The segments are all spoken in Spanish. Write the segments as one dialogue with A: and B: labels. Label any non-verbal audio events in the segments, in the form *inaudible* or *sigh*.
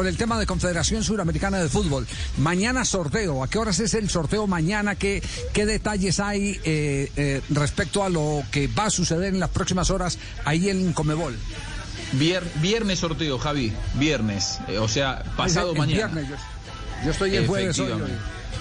A: con el tema de Confederación Suramericana de Fútbol. Mañana sorteo. ¿A qué horas es el sorteo mañana? ¿Qué, qué detalles hay eh, eh, respecto a lo que va a suceder en las próximas horas ahí en Comebol?
B: viernes sorteo, Javi. Viernes. Eh, o sea, pasado mañana. Viernes,
A: yo, estoy el jueves hoy.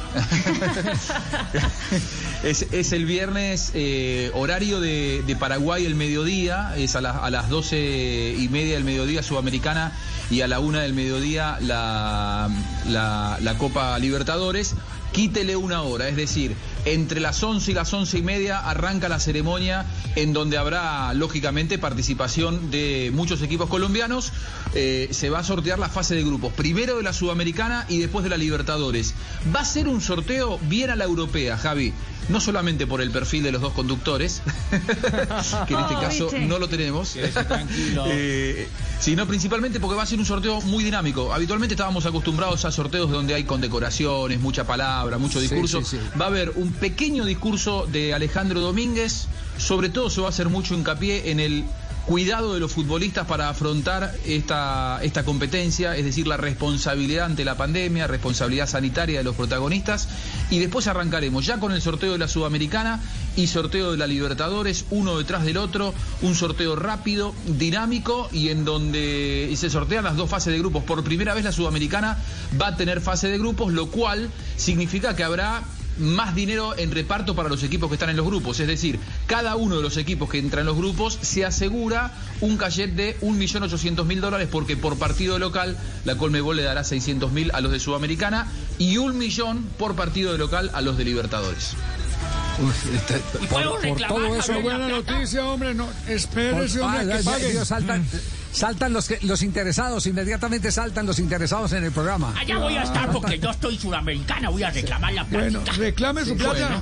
A: *laughs*
B: es, el viernes eh, horario de, Paraguay el mediodía, es a, a, las doce y media del mediodía Sudamericana y a la una del mediodía la, la Copa Libertadores. Quítele una hora, es decir, entre las 11 y las once y media arranca la ceremonia en donde habrá, lógicamente, participación de muchos equipos colombianos. Eh, se va a sortear la fase de grupos, primero de la Sudamericana y después de la Libertadores. Va a ser un sorteo bien a la europea, Javi no solamente por el perfil de los dos conductores, *laughs* que en este *laughs* caso no lo tenemos, *laughs* eh, sino principalmente porque va a ser un sorteo muy dinámico. Habitualmente estábamos acostumbrados a sorteos donde hay condecoraciones, mucha palabra, mucho discurso. Va a haber un pequeño discurso de Alejandro Domínguez, sobre todo se va a hacer mucho hincapié en el cuidado de los futbolistas para afrontar esta, esta competencia, es decir, la responsabilidad ante la pandemia, responsabilidad sanitaria de los protagonistas. Y después arrancaremos ya con el sorteo de la Sudamericana y sorteo de la Libertadores, uno detrás del otro, un sorteo rápido, dinámico y en donde se sortean las dos fases de grupos. Por primera vez la Sudamericana va a tener fase de grupos, lo cual significa que habrá más dinero en reparto para los equipos que están en los grupos. Es decir, cada uno de los equipos que entra en los grupos se asegura un cachet de 1.800.000 dólares porque por partido local la Colmebol le dará 600.000 a los de Sudamericana y un millón por partido de local a los de Libertadores.
C: Por, todo eso, buena noticia, hombre. No, espérese, hombre, que
A: saltan, saltan los, los interesados, inmediatamente saltan los interesados en el programa.
D: Allá voy a estar porque yo estoy sudamericana, voy a reclamar la plata.
C: Bueno, reclame su plata.